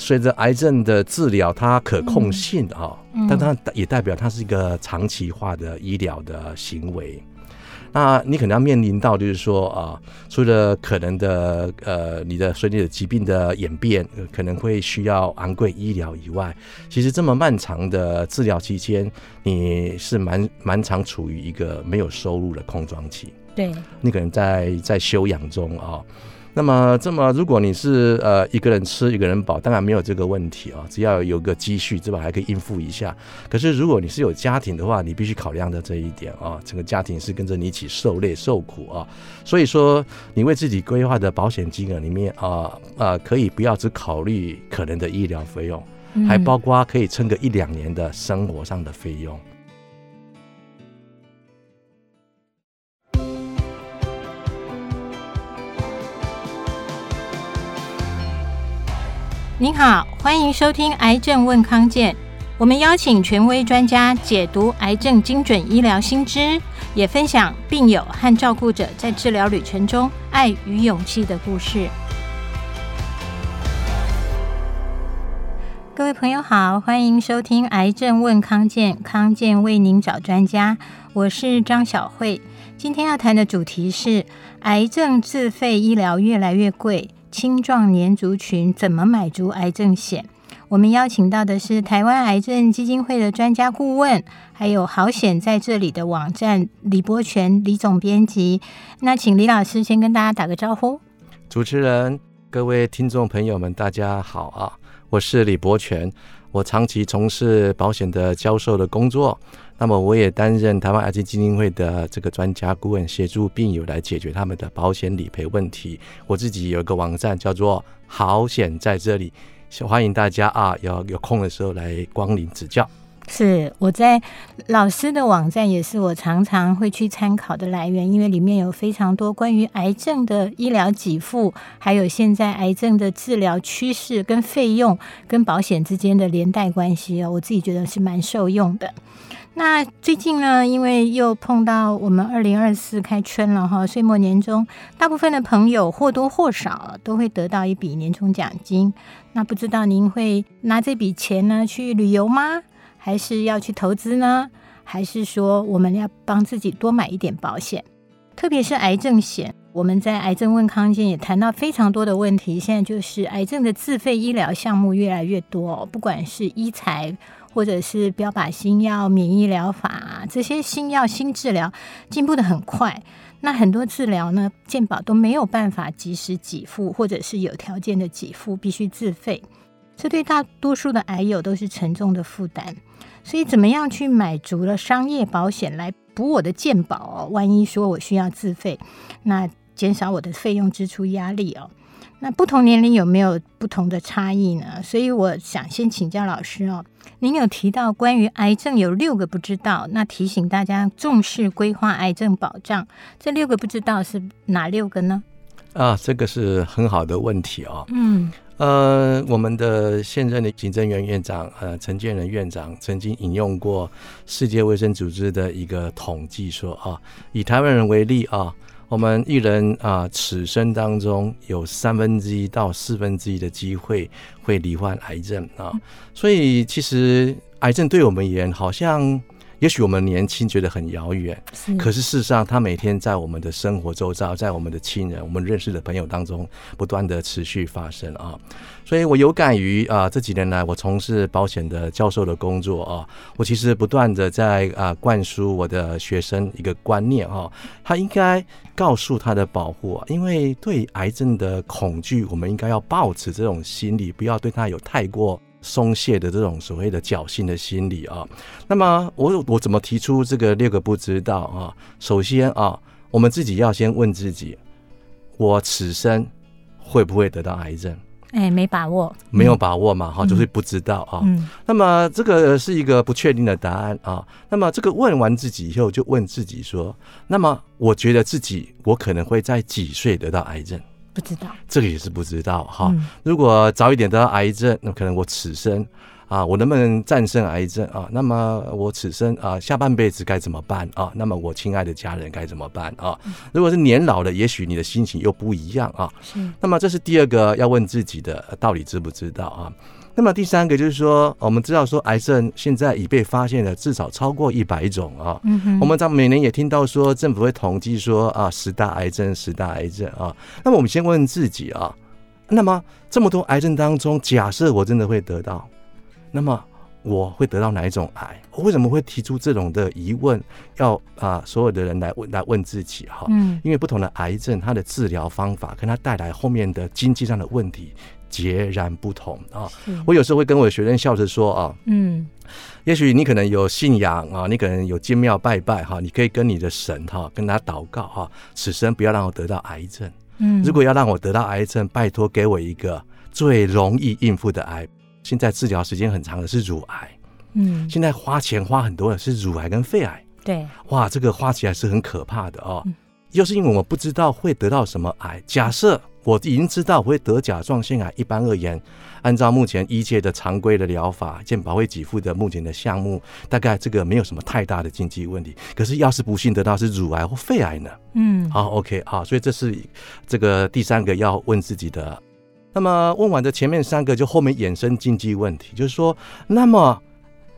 随着癌症的治疗，它可控性啊，嗯、但它也代表它是一个长期化的医疗的行为。那你可能要面临到，就是说啊，除了可能的呃，你的随你的疾病的演变，可能会需要昂贵医疗以外，其实这么漫长的治疗期间，你是蛮蛮常处于一个没有收入的空窗期。对，你可能在在休养中啊。那么，这么如果你是呃一个人吃一个人饱，当然没有这个问题啊，只要有个积蓄，这吧还可以应付一下。可是如果你是有家庭的话，你必须考量的这一点啊，整个家庭是跟着你一起受累受苦啊。所以说，你为自己规划的保险金额里面啊啊，可以不要只考虑可能的医疗费用，还包括可以撑个一两年的生活上的费用。您好，欢迎收听《癌症问康健》，我们邀请权威专家解读癌症精准医疗新知，也分享病友和照顾者在治疗旅程中爱与勇气的故事。各位朋友好，欢迎收听《癌症问康健》，康健为您找专家，我是张晓慧。今天要谈的主题是癌症自费医疗越来越贵。青壮年族群怎么买足癌症险？我们邀请到的是台湾癌症基金会的专家顾问，还有好险在这里的网站李柏全李总编辑。那请李老师先跟大家打个招呼。主持人、各位听众朋友们，大家好啊！我是李博全，我长期从事保险的教授的工作。那么我也担任台湾癌症基金会的这个专家顾问，协助病友来解决他们的保险理赔问题。我自己有一个网站叫做“好险在这里”，欢迎大家啊，要有空的时候来光临指教。是我在老师的网站，也是我常常会去参考的来源，因为里面有非常多关于癌症的医疗给付，还有现在癌症的治疗趋势跟费用跟保险之间的连带关系哦，我自己觉得是蛮受用的。那最近呢，因为又碰到我们二零二四开春了哈，岁末年终，大部分的朋友或多或少都会得到一笔年终奖金。那不知道您会拿这笔钱呢去旅游吗？还是要去投资呢？还是说我们要帮自己多买一点保险？特别是癌症险，我们在癌症问康健也谈到非常多的问题。现在就是癌症的自费医疗项目越来越多，不管是医材。或者是标靶新药、免疫疗法这些新药、新治疗进步得很快，那很多治疗呢，健保都没有办法及时给付，或者是有条件的给付，必须自费，这对大多数的癌友都是沉重的负担。所以，怎么样去买足了商业保险来补我的健保哦？万一说我需要自费，那减少我的费用支出压力哦。那不同年龄有没有不同的差异呢？所以我想先请教老师哦。您有提到关于癌症有六个不知道，那提醒大家重视规划癌症保障。这六个不知道是哪六个呢？啊，这个是很好的问题哦。嗯，呃，我们的现任的行政院院长呃陈建仁院长曾经引用过世界卫生组织的一个统计说啊，以台湾人为例啊。我们一人啊，此生当中有三分之一到四分之一的机会会罹患癌症啊，所以其实癌症对我们而言好像。也许我们年轻觉得很遥远，是，可是事实上，它每天在我们的生活周遭，在我们的亲人、我们认识的朋友当中，不断的持续发生啊。所以我有感于啊，这几年来我从事保险的教授的工作啊，我其实不断的在啊灌输我的学生一个观念啊，他应该告诉他的保护，因为对癌症的恐惧，我们应该要抱持这种心理，不要对他有太过。松懈的这种所谓的侥幸的心理啊，那么我我怎么提出这个六个不知道啊？首先啊，我们自己要先问自己，我此生会不会得到癌症？哎，没把握，没有把握嘛，哈、嗯，就是不知道啊。嗯，那么这个是一个不确定的答案啊。那么这个问完自己以后，就问自己说，那么我觉得自己我可能会在几岁得到癌症？不知道，这个也是不知道哈。如果早一点得到癌症，那可能我此生啊，我能不能战胜癌症啊？那么我此生啊，下半辈子该怎么办啊？那么我亲爱的家人该怎么办啊？如果是年老的，也许你的心情又不一样啊。那么这是第二个要问自己的，到底知不知道啊？那么第三个就是说，我们知道说癌症现在已被发现了至少超过一百种啊。嗯。我们在每年也听到说政府会统计说啊，十大癌症，十大癌症啊。那么我们先问问自己啊，那么这么多癌症当中，假设我真的会得到。那么我会得到哪一种癌？我为什么会提出这种的疑问？要啊，所有的人来问来问自己哈。嗯，因为不同的癌症，它的治疗方法跟它带来后面的经济上的问题截然不同啊。我有时候会跟我的学生笑着说啊，嗯，也许你可能有信仰啊，你可能有进庙拜拜哈，你可以跟你的神哈跟他祷告哈，此生不要让我得到癌症。嗯，如果要让我得到癌症，拜托给我一个最容易应付的癌。现在治疗时间很长的是乳癌，嗯，现在花钱花很多的是乳癌跟肺癌，对，哇，这个花起来是很可怕的哦。又、嗯、是因为我们不知道会得到什么癌。假设我已经知道我会得甲状腺癌，一般而言，按照目前医界的常规的疗法，健保会给付的目前的项目，大概这个没有什么太大的经济问题。可是要是不幸得到是乳癌或肺癌呢？嗯，好，OK，好，所以这是这个第三个要问自己的。那么问完的前面三个，就后面衍生经济问题，就是说，那么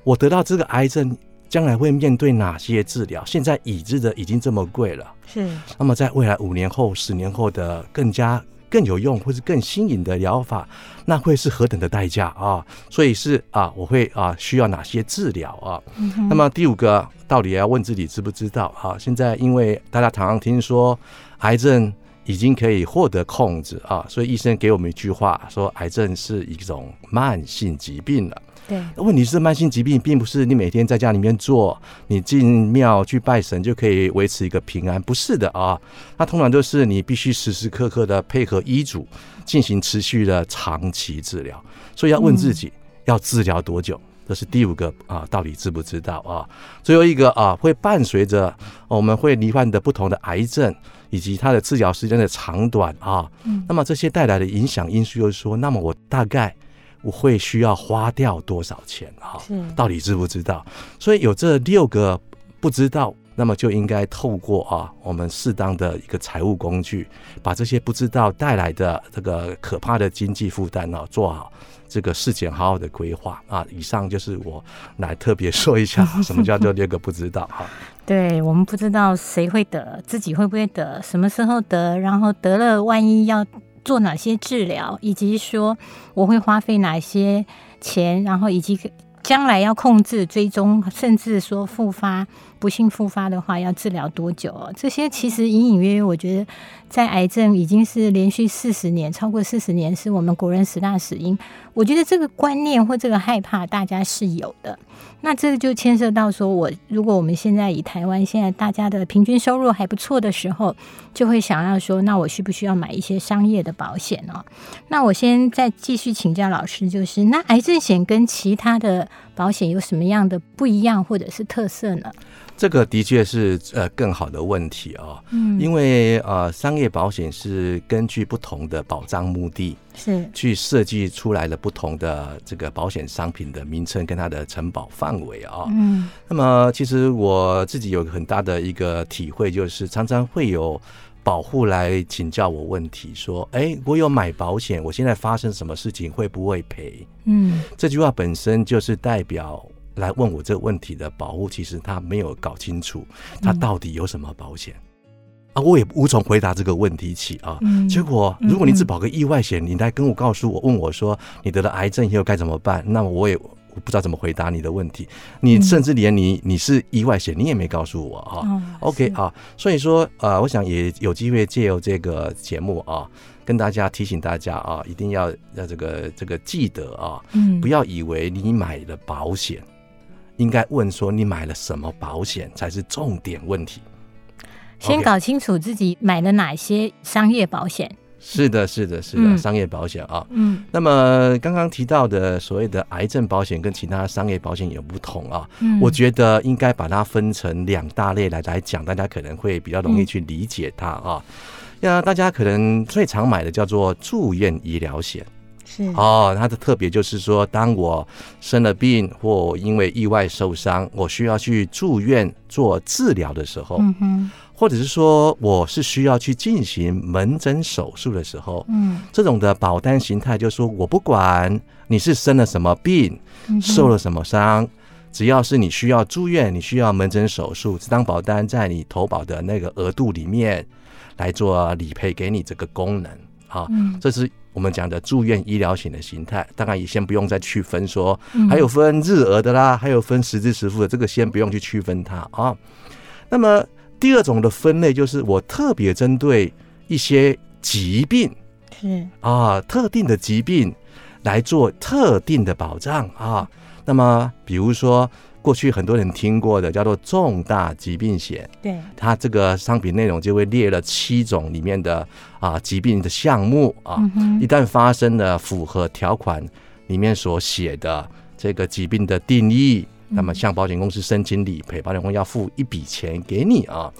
我得到这个癌症，将来会面对哪些治疗？现在已知的已经这么贵了，是。那么在未来五年后、十年后的更加更有用或是更新颖的疗法，那会是何等的代价啊？所以是啊，我会啊需要哪些治疗啊？嗯、那么第五个，到底也要问自己知不知道啊？现在因为大家常常听说癌症。已经可以获得控制啊，所以医生给我们一句话说，癌症是一种慢性疾病了。对，问题是慢性疾病并不是你每天在家里面做，你进庙去拜神就可以维持一个平安，不是的啊。它通常就是你必须时时刻刻的配合医嘱进行持续的长期治疗。所以要问自己要治疗多久，这是第五个啊，到底知不知道啊？最后一个啊，会伴随着我们会罹患的不同的癌症。以及它的治疗时间的长短啊，嗯，那么这些带来的影响因素就是说，那么我大概我会需要花掉多少钱啊？是，到底知不知道？所以有这六个不知道，那么就应该透过啊，我们适当的一个财务工具，把这些不知道带来的这个可怕的经济负担呢，做好这个事前好好的规划啊。以上就是我来特别说一下，什么叫做这个不知道哈。对，我们不知道谁会得，自己会不会得，什么时候得，然后得了万一要做哪些治疗，以及说我会花费哪些钱，然后以及将来要控制、追踪，甚至说复发。不幸复发的话，要治疗多久哦？这些其实隐隐约约，我觉得在癌症已经是连续四十年，超过四十年，是我们国人十大死因。我觉得这个观念或这个害怕，大家是有的。那这个就牵涉到说，我如果我们现在以台湾现在大家的平均收入还不错的时候，就会想要说，那我需不需要买一些商业的保险哦？那我先再继续请教老师，就是那癌症险跟其他的保险有什么样的不一样或者是特色呢？这个的确是呃更好的问题啊，嗯，因为呃商业保险是根据不同的保障目的，是。去设计出来了不同的这个保险商品的名称跟它的承保范围啊，嗯，那么其实我自己有很大的一个体会，就是常常会有保护来请教我问题，说，哎，我有买保险，我现在发生什么事情会不会赔？嗯，这句话本身就是代表。来问我这个问题的保护，其实他没有搞清楚他到底有什么保险、嗯、啊，我也无从回答这个问题起啊。嗯、结果，如果你只保个意外险，嗯、你来跟我告诉我，问我说你得了癌症以后该怎么办，那么我也我不知道怎么回答你的问题。你甚至连你你是意外险，你也没告诉我啊。嗯、OK 啊，所以说呃，我想也有机会借由这个节目啊，跟大家提醒大家啊，一定要要这个这个记得啊，嗯、不要以为你买了保险。应该问说，你买了什么保险才是重点问题？先搞清楚自己买了哪些商业保险。是的，是的，是的，嗯、商业保险啊。嗯。那么刚刚提到的所谓的癌症保险跟其他商业保险有不同啊。嗯。我觉得应该把它分成两大类来来讲，大家可能会比较容易去理解它啊。那、嗯、大家可能最常买的叫做住院医疗险。是。哦，它的特别就是说，当我生了病或因为意外受伤，我需要去住院做治疗的时候，嗯哼，或者是说我是需要去进行门诊手术的时候，嗯，这种的保单形态就是说我不管你是生了什么病，受了什么伤，只要是你需要住院，你需要门诊手术，这张保单在你投保的那个额度里面来做理赔给你这个功能。啊，这是我们讲的住院医疗险的形态。当然也先不用再区分说，还有分日额的啦，还有分实支实付的，这个先不用去区分它啊。那么第二种的分类就是我特别针对一些疾病，是啊，特定的疾病来做特定的保障啊。那么比如说。过去很多人听过的叫做重大疾病险，对，它这个商品内容就会列了七种里面的啊疾病的项目啊，一旦发生了符合条款里面所写的这个疾病的定义，那么向保险公司申请理赔，保险公司要付一笔钱给你啊。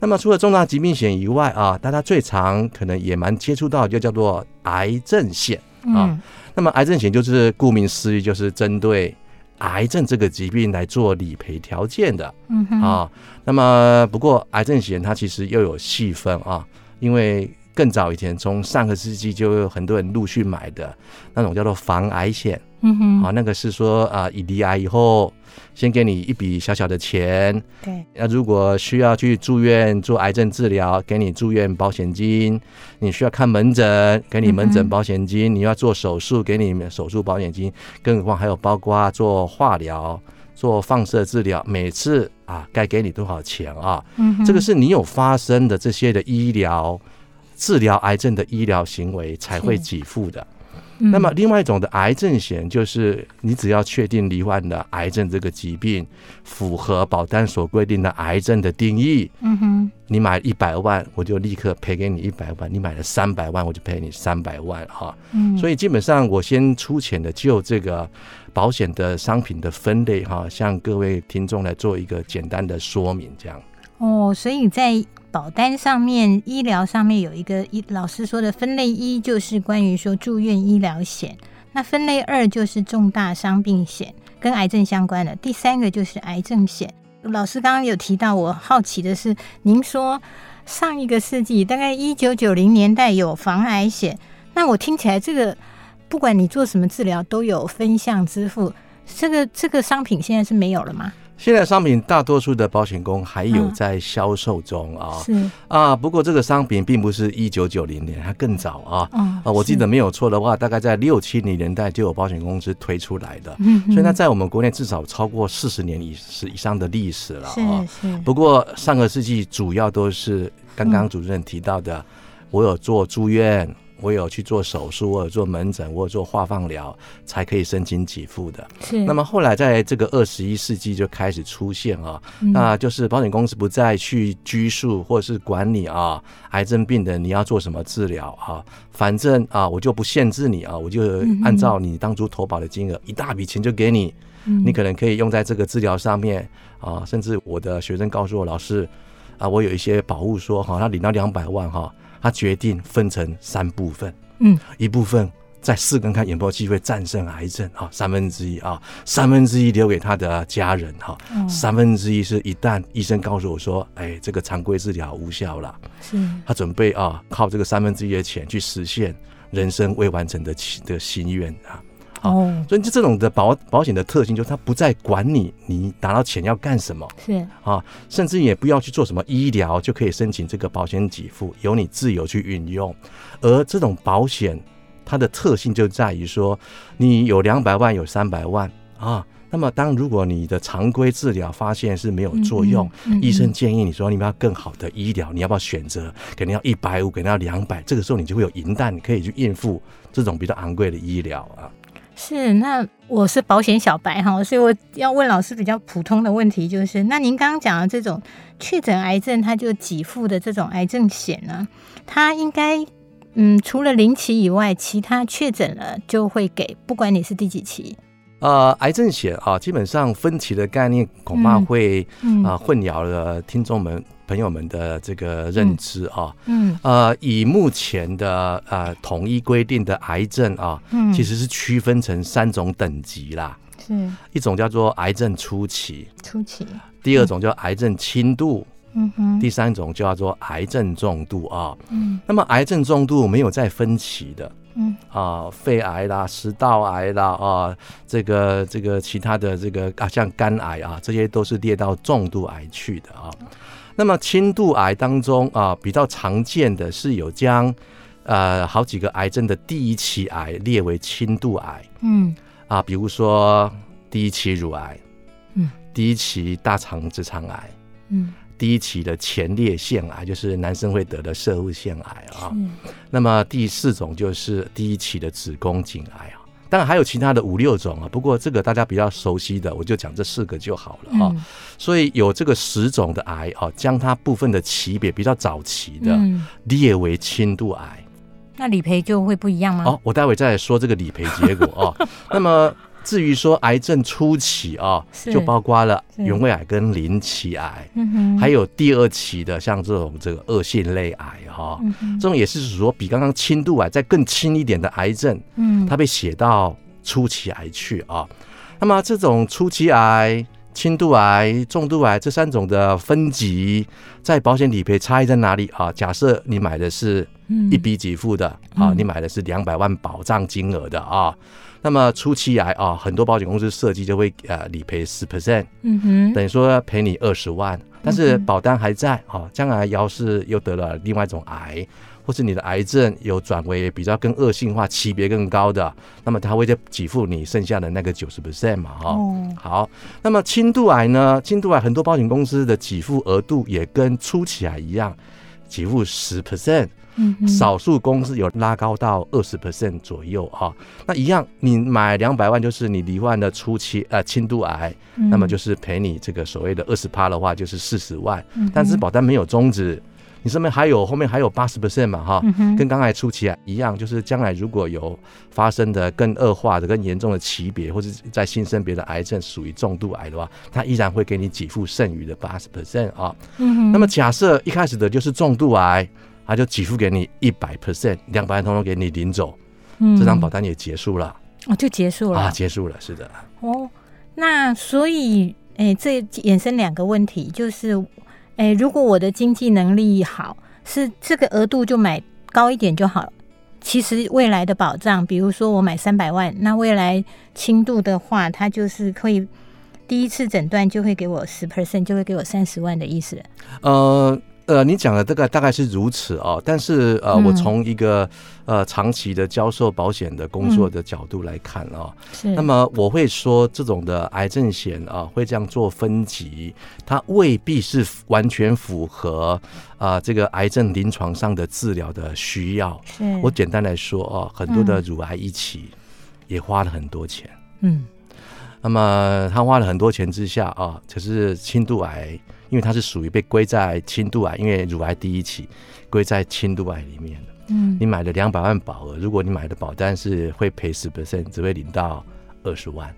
那么除了重大疾病险以外啊，大家最常可能也蛮接触到就叫做癌症险啊。那么癌症险就是顾名思义，就是针对。癌症这个疾病来做理赔条件的，嗯哼。啊，那么不过癌症险它其实又有细分啊，因为更早以前从上个世纪就有很多人陆续买的那种叫做防癌险，嗯哼，啊，那个是说啊，一离癌以后。先给你一笔小小的钱，对。那如果需要去住院做癌症治疗，给你住院保险金；你需要看门诊，给你门诊保险金；你要做手术，给你手术保险金。更何况还有包括做化疗、做放射治疗，每次啊该给你多少钱啊？嗯，这个是你有发生的这些的医疗治疗癌症的医疗行为才会给付的。那么，另外一种的癌症险，就是你只要确定罹患的癌症这个疾病符合保单所规定的癌症的定义，嗯哼，你买一百万，我就立刻赔给你一百万；你买了三百万，我就赔你三百万，哈。嗯，所以基本上我先粗浅的就这个保险的商品的分类，哈，向各位听众来做一个简单的说明，这样。哦，所以在。保单上面，医疗上面有一个一老师说的分类一，就是关于说住院医疗险。那分类二就是重大伤病险，跟癌症相关的。第三个就是癌症险。老师刚刚有提到，我好奇的是，您说上一个世纪大概一九九零年代有防癌险，那我听起来这个不管你做什么治疗都有分项支付，这个这个商品现在是没有了吗？现在商品大多数的保险公还有在销售中啊，是。啊，不过这个商品并不是一九九零年，它更早啊，啊，我记得没有错的话，大概在六七零年代就有保险公司推出来的，嗯所以它在我们国内至少超过四十年以以上的历史了啊。不过上个世纪主要都是刚刚主任提到的，我有做住院。我有去做手术，我有做门诊，我有做化放疗，才可以申请给付的。是。那么后来在这个二十一世纪就开始出现啊，嗯、那就是保险公司不再去拘束或者是管你啊，癌症病人你要做什么治疗啊，反正啊我就不限制你啊，我就按照你当初投保的金额，一大笔钱就给你，你可能可以用在这个治疗上面啊，甚至我的学生告诉我老师啊，我有一些保护说哈，他领到两百万哈。他决定分成三部分，嗯，一部分在四根看有没有机会战胜癌症啊，三分之一啊，三分之一留给他的家人哈，三分之一是一旦医生告诉我说，哎，这个常规治疗无效了，是，他准备啊靠这个三分之一的钱去实现人生未完成的的心愿啊。哦，所以就这种的保保险的特性，就是它不再管你，你拿到钱要干什么，是啊，甚至也不要去做什么医疗，就可以申请这个保险给付，由你自由去运用。而这种保险，它的特性就在于说，你有两百万，有三百万啊，那么当如果你的常规治疗发现是没有作用，嗯嗯嗯、医生建议你说你们要更好的医疗，你要不要选择？可能要一百五，可能要两百，这个时候你就会有银弹，你可以去应付这种比较昂贵的医疗啊。是，那我是保险小白哈，所以我要问老师比较普通的问题，就是那您刚刚讲的这种确诊癌症，它就给付的这种癌症险呢，它应该嗯，除了零期以外，其他确诊了就会给，不管你是第几期。呃，癌症险啊，基本上分期的概念恐怕会啊、嗯嗯呃、混淆了听众们。朋友们的这个认知啊，嗯，呃，以目前的呃统一规定的癌症啊，嗯，其实是区分成三种等级啦，是。一种叫做癌症初期，初期，第二种叫癌症轻度。嗯哼，第三种叫做癌症重度啊，嗯，那么癌症重度没有再分期的，嗯。啊，肺癌啦、食道癌啦啊，这个这个其他的这个啊，像肝癌啊，这些都是列到重度癌去的啊。那么轻度癌当中啊，比较常见的是有将呃好几个癌症的第一期癌列为轻度癌，嗯。啊，比如说第一期乳癌，嗯，第一期大肠直肠癌，嗯。第一期的前列腺癌就是男生会得的射物腺癌啊，嗯，那么第四种就是第一期的子宫颈癌啊，当然还有其他的五六种啊，不过这个大家比较熟悉的，我就讲这四个就好了啊。所以有这个十种的癌啊，将它部分的级别比较早期的列为轻度癌，那理赔就会不一样吗？哦，我待会再来说这个理赔结果啊。那么。至于说癌症初期啊，就包括了原位癌跟临期癌，还有第二期的像这种这个恶性类癌哈，这种也是说比刚刚轻度癌再更轻一点的癌症，嗯，它被写到初期癌去啊。那么这种初期癌、轻度癌、重度癌这三种的分级，在保险理赔差异在哪里啊？假设你买的是一笔给付的啊，你买的是两百万保障金额的啊。那么初期癌啊，很多保险公司设计就会呃理赔十 percent，嗯哼，等于说赔你二十万，但是保单还在啊，将来要是又得了另外一种癌，或是你的癌症有转为比较更恶性化、级别更高的，那么它会再给付你剩下的那个九十 percent 嘛，哈，好，那么轻度癌呢？轻度癌很多保险公司的给付额度也跟初期癌一样，给付十 percent。少数公司有拉高到二十 percent 左右哈，那一样，你买两百万就是你罹患的初期呃轻度癌，那么就是赔你这个所谓的二十趴的话就是四十万，但是保单没有终止，你上面还有后面还有八十 percent 嘛哈，跟刚才初期癌一样，就是将来如果有发生的更恶化的、更严重的级别或者在新生别的癌症属于重度癌的话，它依然会给你给付剩余的八十 percent 啊。那么假设一开始的就是重度癌。他就给付给你一百 percent，两百万通通给你领走，嗯，这张保单也结束了，哦，就结束了。啊，结束了，是的，哦，那所以，哎，这衍生两个问题，就是，哎，如果我的经济能力好，是这个额度就买高一点就好，其实未来的保障，比如说我买三百万，那未来轻度的话，它就是可以第一次诊断就会给我十 percent，就会给我三十万的意思，呃。呃，你讲的这个大概是如此哦，但是呃，我从一个呃长期的销售保险的工作的角度来看啊，是。那么我会说，这种的癌症险啊，会这样做分级，它未必是完全符合啊这个癌症临床上的治疗的需要。是。我简单来说啊，很多的乳癌一起也花了很多钱。嗯。那么他花了很多钱之下啊，可是轻度癌。因为它是属于被归在轻度癌，因为乳癌第一期归在轻度癌里面的。嗯，你买了两百万保额，如果你买的保单是会赔十 percent，只会领到二十万。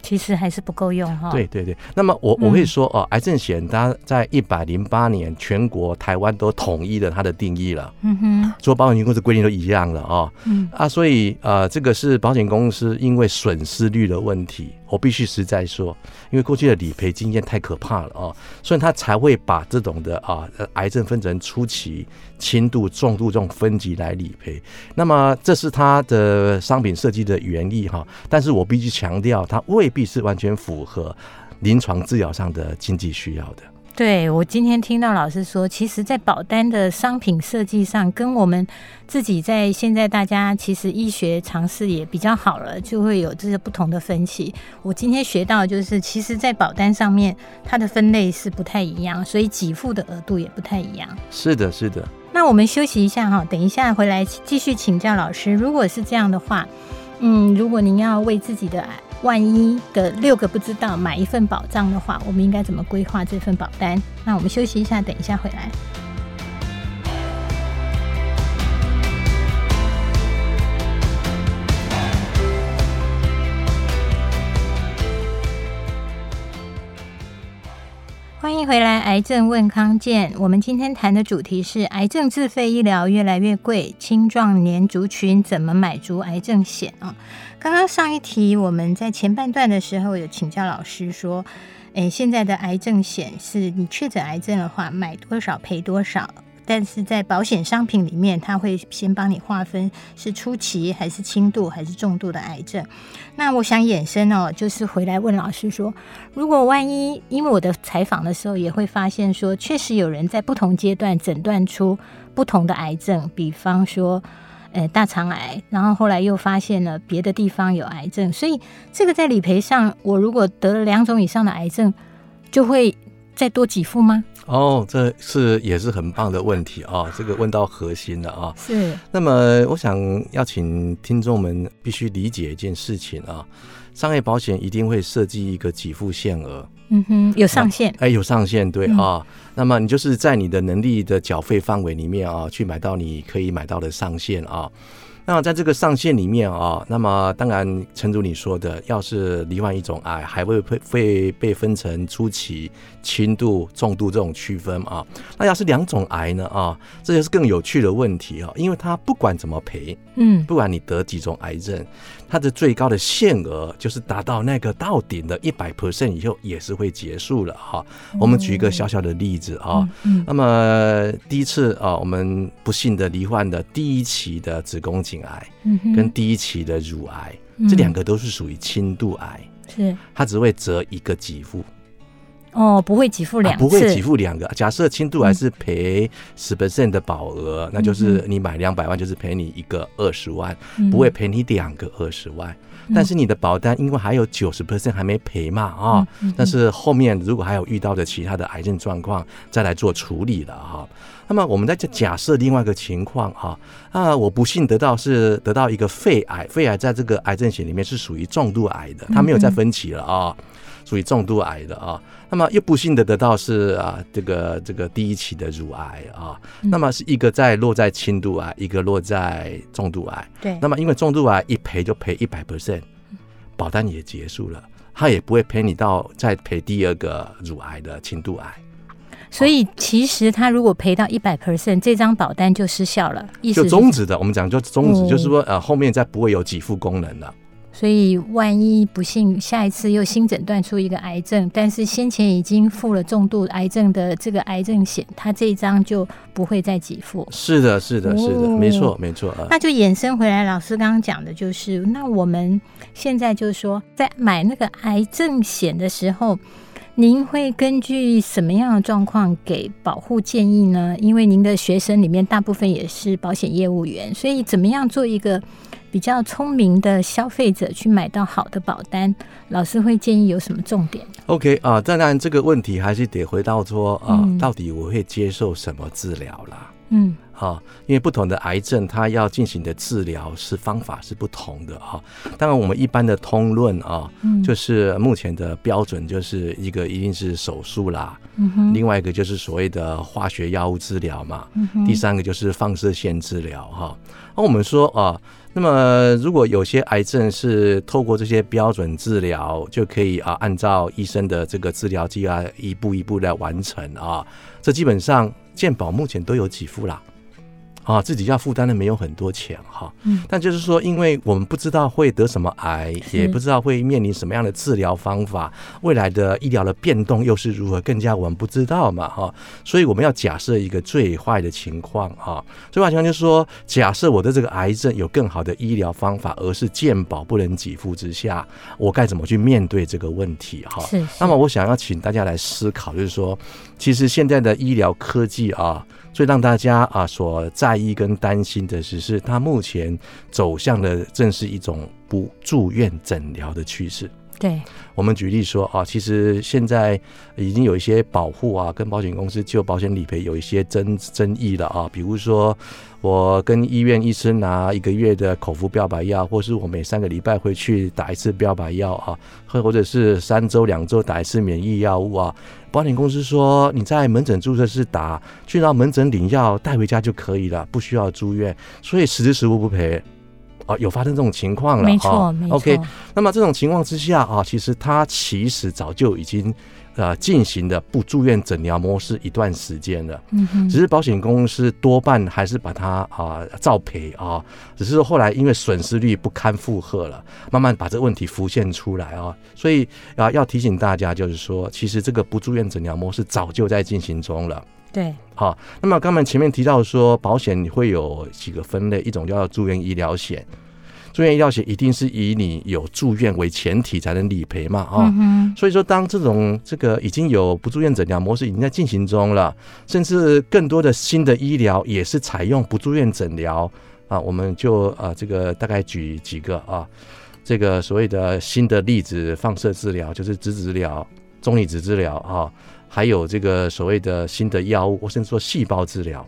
其实还是不够用哈。对对对，那么我我会说哦，癌症险它在一百零八年全国台湾都统一了它的定义了。嗯哼，所有保险公司规定都一样了哦。嗯啊，所以呃，这个是保险公司因为损失率的问题，我必须实在说，因为过去的理赔经验太可怕了哦，所以他才会把这种的啊癌症分成初期、轻度、重度这种分级来理赔。那么这是他的商品设计的原意哈，但是我必须强调，它未必是完全符合临床治疗上的经济需要的。对，我今天听到老师说，其实，在保单的商品设计上，跟我们自己在现在大家其实医学常识也比较好了，就会有这些不同的分歧。我今天学到就是，其实，在保单上面，它的分类是不太一样，所以给付的额度也不太一样。是的，是的。那我们休息一下哈，等一下回来继续请教老师。如果是这样的话，嗯，如果您要为自己的万一的六个不知道买一份保障的话，我们应该怎么规划这份保单？那我们休息一下，等一下回来。欢迎回来，癌症问康健。我们今天谈的主题是癌症自费医疗越来越贵，青壮年族群怎么买足癌症险啊？刚刚上一题我们在前半段的时候有请教老师说，诶，现在的癌症险是你确诊癌症的话，买多少赔多少。但是在保险商品里面，他会先帮你划分是初期还是轻度还是重度的癌症。那我想衍生哦，就是回来问老师说，如果万一，因为我的采访的时候也会发现说，确实有人在不同阶段诊断出不同的癌症，比方说，呃，大肠癌，然后后来又发现了别的地方有癌症，所以这个在理赔上，我如果得了两种以上的癌症，就会再多给付吗？哦，这是也是很棒的问题啊！这个问到核心了啊。是。那么，我想要请听众们必须理解一件事情啊，商业保险一定会设计一个给付限额。嗯哼，有上限。哎，有上限，对啊、嗯哦。那么你就是在你的能力的缴费范围里面啊，去买到你可以买到的上限啊。那在这个上限里面啊，那么当然，陈主你说的，要是罹患一种癌，还会会会被分成初期、轻度、重度这种区分啊。那要是两种癌呢啊，这就是更有趣的问题啊，因为它不管怎么赔，嗯，不管你得几种癌症。它的最高的限额就是达到那个到顶的一百 percent 以后，也是会结束了哈。我们举一个小小的例子啊，那么第一次啊，我们不幸的罹患的第一期的子宫颈癌，跟第一期的乳癌，这两个都是属于轻度癌，是它只会折一个给付。哦，不会给付两次，不会给付两个。假设轻度癌是赔十 percent 的保额，嗯，那就是你买两百万，就是赔你一个二十万，嗯，不会赔你两个二十万，嗯。但是你的保单因为还有九十 percent 还没赔嘛啊，但是后面如果还有遇到的其他的癌症状况，再来做处理了哈。那么我们在这假设另外一个情况哈，啊，我不幸得到是得到一个肺癌，肺癌在这个癌症险里面是属于重度癌的，它没有再分期了啊。属于重度癌的啊，那么又不幸的得到是啊，这个这个第一期的乳癌啊，那么是一个在落在轻度癌，一个落在重度癌。对，那么因为重度癌一赔就赔一百 percent，保单也结束了，他也不会赔你到再赔第二个乳癌的轻度癌。所以其实他如果赔到一百 percent，这张保单就失效了，意思就终止的。我们讲就终止，就是说呃后面再不会有给付功能了。所以，万一不幸下一次又新诊断出一个癌症，但是先前已经付了重度癌症的这个癌症险，他这一张就不会再给付。是的，是的，是的，哦、没错，没错。那就衍生回来，老师刚刚讲的就是，那我们现在就是说，在买那个癌症险的时候，您会根据什么样的状况给保护建议呢？因为您的学生里面大部分也是保险业务员，所以怎么样做一个？比较聪明的消费者去买到好的保单，老师会建议有什么重点？OK 啊，当然这个问题还是得回到说啊，到底我会接受什么治疗啦？嗯，好，因为不同的癌症，它要进行的治疗是方法是不同的哈。当然，我们一般的通论啊，就是目前的标准就是一个一定是手术啦，另外一个就是所谓的化学药物治疗嘛，第三个就是放射线治疗哈。那我们说啊。那么，如果有些癌症是透过这些标准治疗就可以啊，按照医生的这个治疗计划一步一步来完成啊，这基本上健保目前都有给付啦。啊，自己要负担的没有很多钱哈，嗯，但就是说，因为我们不知道会得什么癌，也不知道会面临什么样的治疗方法，未来的医疗的变动又是如何，更加我们不知道嘛哈，所以我们要假设一个最坏的情况哈，最坏情况就是说，假设我的这个癌症有更好的医疗方法，而是健保不能给付之下，我该怎么去面对这个问题哈？是。那么我想要请大家来思考，就是说，其实现在的医疗科技啊。最让大家啊所在意跟担心的只，是它目前走向的正是一种不住院诊疗的趋势。对，我们举例说啊，其实现在已经有一些保护啊，跟保险公司就保险理赔有一些争争议了啊。比如说，我跟医院医生拿一个月的口服标靶药，或是我每三个礼拜会去打一次标靶药啊，或或者是三周两周打一次免疫药物啊。保险公司说你在门诊注射室打，去到门诊领药带回家就可以了，不需要住院，所以实支实付不赔。啊，有发生这种情况了，没错，没错。OK，那么这种情况之下啊，其实他其实早就已经呃进行的不住院诊疗模式一段时间了，嗯哼，只是保险公司多半还是把它啊照赔啊，只是后来因为损失率不堪负荷了，慢慢把这个问题浮现出来啊，所以啊要提醒大家，就是说，其实这个不住院诊疗模式早就在进行中了。对，好，那么刚才前面提到说，保险会有几个分类，一种叫做住院医疗险。住院医疗险一定是以你有住院为前提才能理赔嘛，啊、嗯，所以说当这种这个已经有不住院诊疗模式已经在进行中了，甚至更多的新的医疗也是采用不住院诊疗啊，我们就啊这个大概举几个啊，这个所谓的新的例子放射治疗就是质子治疗、中离子治疗啊，还有这个所谓的新的药物，或甚至说细胞治疗，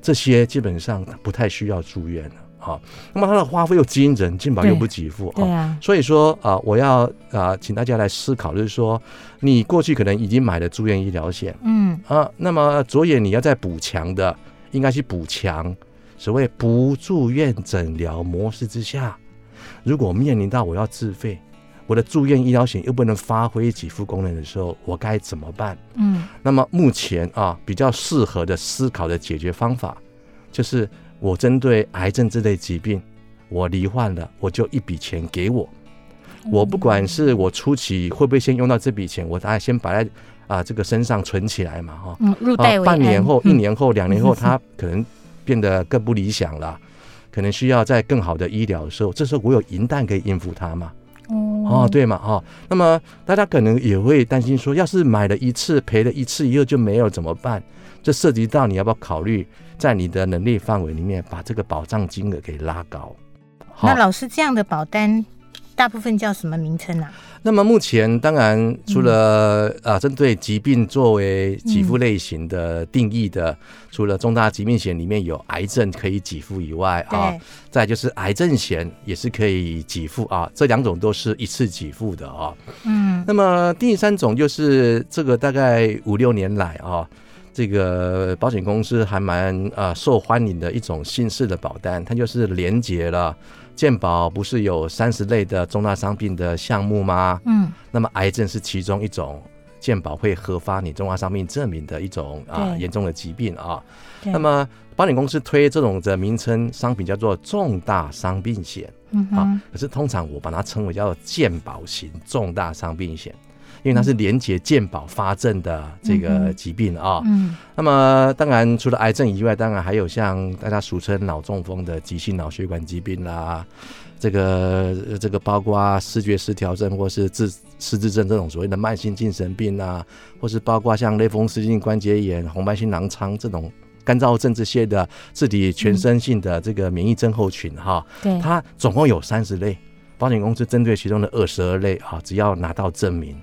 这些基本上不太需要住院了。好，那么它的花费又惊人，健保又不给付，对啊，所以说啊，我要啊，请大家来思考，就是说，你过去可能已经买了住院医疗险，嗯啊，那么着眼你要再补强的，应该是补强所谓不住院诊疗模式之下，如果面临到我要自费，我的住院医疗险又不能发挥给付功能的时候，我该怎么办？嗯，那么目前啊，比较适合的思考的解决方法就是。我针对癌症这类疾病，我罹患了，我就一笔钱给我。我不管是我初期会不会先用到这笔钱，我大概先摆在啊这个身上存起来嘛，哈。嗯，入袋为安。半年后、一年后、嗯、两年后，它可能变得更不理想了，可能需要在更好的医疗的时候，这时候我有银弹可以应付它嘛。哦，对嘛，哈。那么大家可能也会担心说，要是买了一次赔了一次以后就没有怎么办？这涉及到你要不要考虑？在你的能力范围里面，把这个保障金额给拉高。那老师这样的保单，大部分叫什么名称啊？那么目前当然除了啊针对疾病作为给付类型的定义的，除了重大疾病险里面有癌症可以给付以外啊，再就是癌症险也是可以给付啊，这两种都是一次给付的啊。嗯，那么第三种就是这个大概五六年来啊。这个保险公司还蛮呃受欢迎的一种新式的保单，它就是连接了健保，不是有三十类的重大伤病的项目吗？嗯，那么癌症是其中一种健保会核发你重大伤病证明的一种啊严重的疾病啊。那么保险公司推这种的名称商品叫做重大伤病险，嗯啊，可是通常我把它称为叫做健保型重大伤病险。因为它是连结健保发证的这个疾病啊，嗯，那么当然除了癌症以外，当然还有像大家俗称脑中风的急性脑血管疾病啦，这个这个包括视觉失调症或是自失智症这种所谓的慢性精神病啊，或是包括像类风湿性关节炎、红斑性狼疮这种干燥症这些的自体全身性的这个免疫症候群哈，对，它总共有三十类，保险公司针对其中的二十二类啊，只要拿到证明。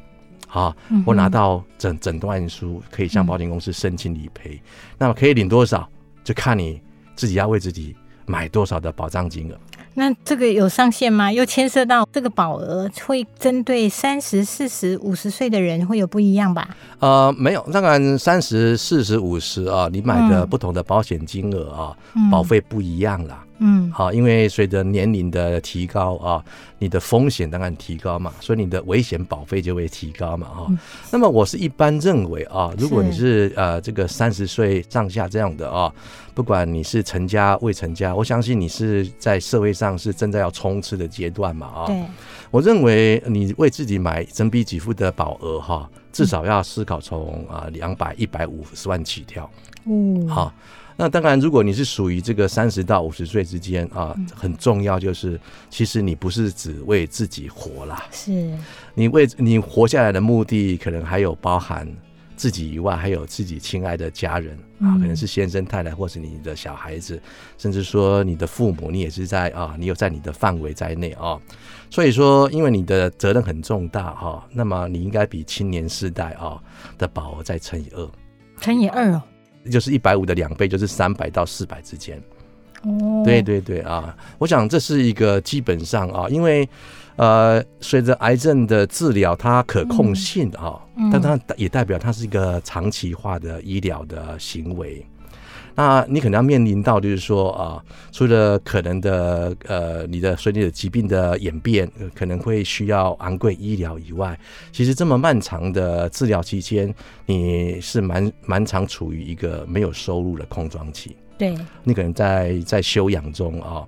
好，我拿到诊诊断书，可以向保险公司申请理赔。那么可以领多少，就看你自己要为自己买多少的保障金额。那这个有上限吗？又牵涉到这个保额会针对三十、四十、五十岁的人会有不一样吧？呃，没有，当然三十、四十、五十啊，你买的不同的保险金额啊，嗯、保费不一样啦。嗯，好，因为随着年龄的提高啊，你的风险当然提高嘛，所以你的危险保费就会提高嘛，哈、嗯。那么我是一般认为啊，如果你是呃这个三十岁上下这样的啊，不管你是成家未成家，我相信你是在社会上是正在要冲刺的阶段嘛，啊。对。我认为你为自己买整笔给付的保额哈，至少要思考从啊两百一百五十万起跳。嗯。好。那当然，如果你是属于这个三十到五十岁之间啊，很重要就是，其实你不是只为自己活啦，是。你为你活下来的目的，可能还有包含自己以外，还有自己亲爱的家人啊，可能是先生太太，或是你的小孩子，甚至说你的父母，你也是在啊，你有在你的范围在内啊。所以说，因为你的责任很重大哈，那么你应该比青年世代啊的保额再乘以二，乘以二哦。就是一百五的两倍，就是三百到四百之间。哦，对对对啊，我想这是一个基本上啊，因为呃，随着癌症的治疗，它可控性啊，但它也代表它是一个长期化的医疗的行为。那你可能要面临到就是说啊，除了可能的呃你的随你的疾病的演变可能会需要昂贵医疗以外，其实这么漫长的治疗期间，你是蛮蛮常处于一个没有收入的空窗期。对，你可能在在休养中啊。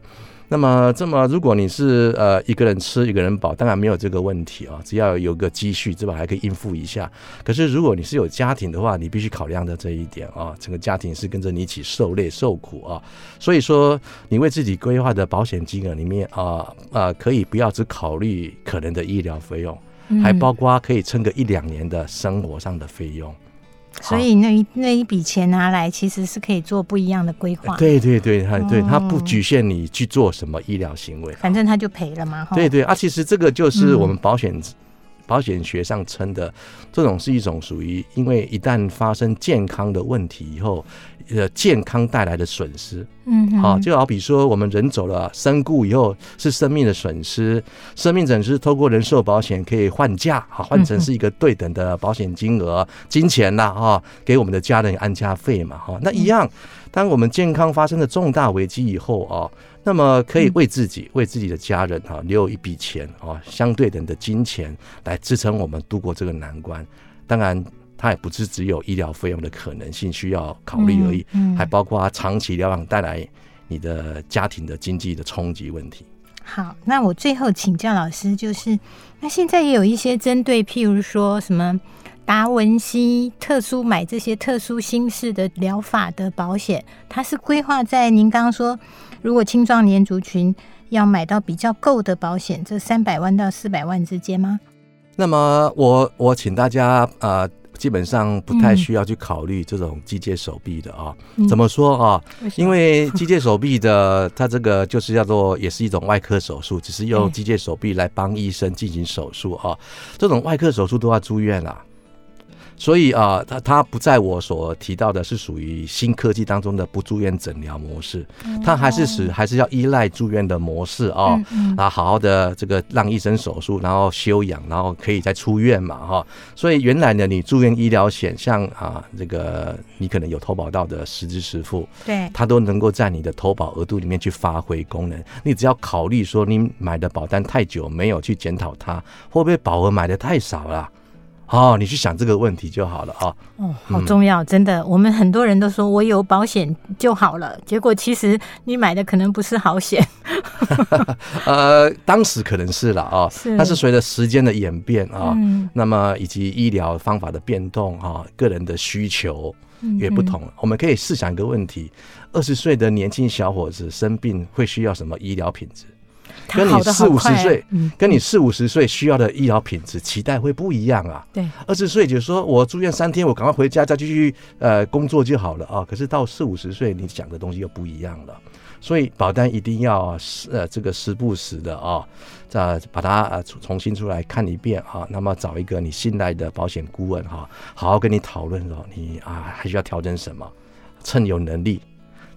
那么，这么如果你是呃一个人吃一个人饱，当然没有这个问题啊，只要有个积蓄，对吧？还可以应付一下。可是如果你是有家庭的话，你必须考量的这一点啊，整个家庭是跟着你一起受累受苦啊。所以说，你为自己规划的保险金额里面啊啊，可以不要只考虑可能的医疗费用，还包括可以撑个一两年的生活上的费用。所以那一那一笔钱拿来，其实是可以做不一样的规划。对对对，他对他不局限你去做什么医疗行为，反正他就赔了嘛。对对啊，其实这个就是我们保险。保险学上称的这种是一种属于，因为一旦发生健康的问题以后，呃，健康带来的损失，嗯，好，就好比说我们人走了，身故以后是生命的损失，生命损失透过人寿保险可以换价，好，换成是一个对等的保险金额、金钱呐，哈，给我们的家人安家费嘛，哈，那一样，当我们健康发生了重大危机以后啊。那么可以为自己、嗯、为自己的家人哈留有一笔钱啊，相对等的金钱来支撑我们度过这个难关。当然，它也不是只有医疗费用的可能性需要考虑而已，嗯嗯、还包括长期疗养带来你的家庭的经济的冲击问题。好，那我最后请教老师，就是那现在也有一些针对，譬如说什么。达文西特殊买这些特殊心式的疗法的保险，它是规划在您刚刚说，如果青壮年族群要买到比较够的保险，这三百万到四百万之间吗？那么我我请大家呃，基本上不太需要去考虑这种机械手臂的啊。嗯、怎么说啊？因为机械手臂的它这个就是叫做也是一种外科手术，只是用机械手臂来帮医生进行手术啊。这种外科手术都要住院啦。所以啊，它它不在我所提到的是属于新科技当中的不住院诊疗模式，它还是使还是要依赖住院的模式啊，啊，好好的这个让医生手术，然后休养，然后可以再出院嘛哈。所以原来呢，你住院医疗险，像啊这个你可能有投保到的实支实付，对，它都能够在你的投保额度里面去发挥功能。你只要考虑说，你买的保单太久没有去检讨它，会不会保额买的太少了？哦，你去想这个问题就好了啊！哦，好重要，真的。我们很多人都说我有保险就好了，结果其实你买的可能不是好险。呃，当时可能是了啊，是但是随着时间的演变啊，嗯、那么以及医疗方法的变动啊，个人的需求也不同。嗯、我们可以试想一个问题：二十岁的年轻小伙子生病会需要什么医疗品质？跟你四五十岁，跟你四五十岁需要的医疗品质期待会不一样啊。对，二十岁就是说我住院三天，我赶快回家再继续呃工作就好了啊。可是到四五十岁，你讲的东西又不一样了。所以保单一定要呃这个时不时的啊，再把它呃重新出来看一遍啊。那么找一个你信赖的保险顾问哈，好好跟你讨论哦你啊还需要调整什么，趁有能力，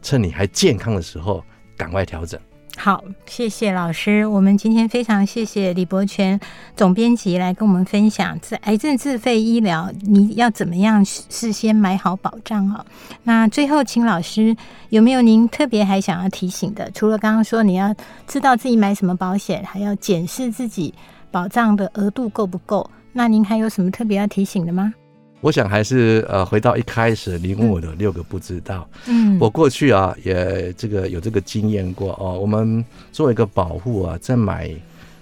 趁你还健康的时候赶快调整。好，谢谢老师。我们今天非常谢谢李伯全总编辑来跟我们分享，自癌症自费医疗你要怎么样事先买好保障啊？那最后，请老师有没有您特别还想要提醒的？除了刚刚说你要知道自己买什么保险，还要检视自己保障的额度够不够？那您还有什么特别要提醒的吗？我想还是呃，回到一开始你问我的六个不知道。嗯，我过去啊也这个有这个经验过哦。我们做一个保护啊，在买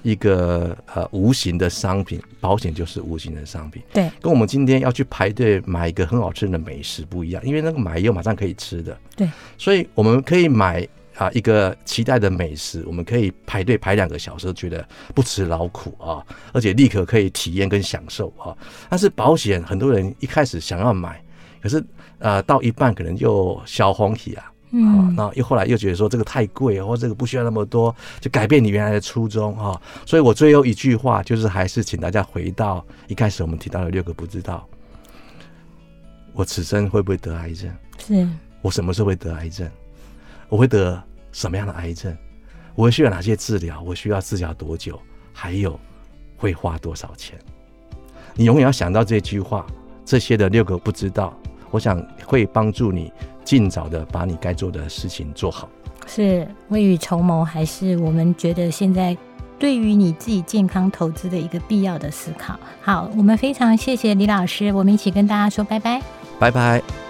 一个呃无形的商品，保险就是无形的商品。对，跟我们今天要去排队买一个很好吃的美食不一样，因为那个买又马上可以吃的。对，所以我们可以买。啊，一个期待的美食，我们可以排队排两个小时，觉得不辞劳苦啊，而且立刻可以体验跟享受啊。但是保险，很多人一开始想要买，可是呃，到一半可能就小欢喜啊，嗯，那又后来又觉得说这个太贵，或这个不需要那么多，就改变你原来的初衷啊。所以我最后一句话就是，还是请大家回到一开始我们提到的六个不知道：我此生会不会得癌症？是我什么时候会得癌症？我会得什么样的癌症？我需要哪些治疗？我需要治疗多久？还有会花多少钱？你永远要想到这句话，这些的六个不知道，我想会帮助你尽早的把你该做的事情做好。是未雨绸缪，还是我们觉得现在对于你自己健康投资的一个必要的思考？好，我们非常谢谢李老师，我们一起跟大家说拜拜，拜拜。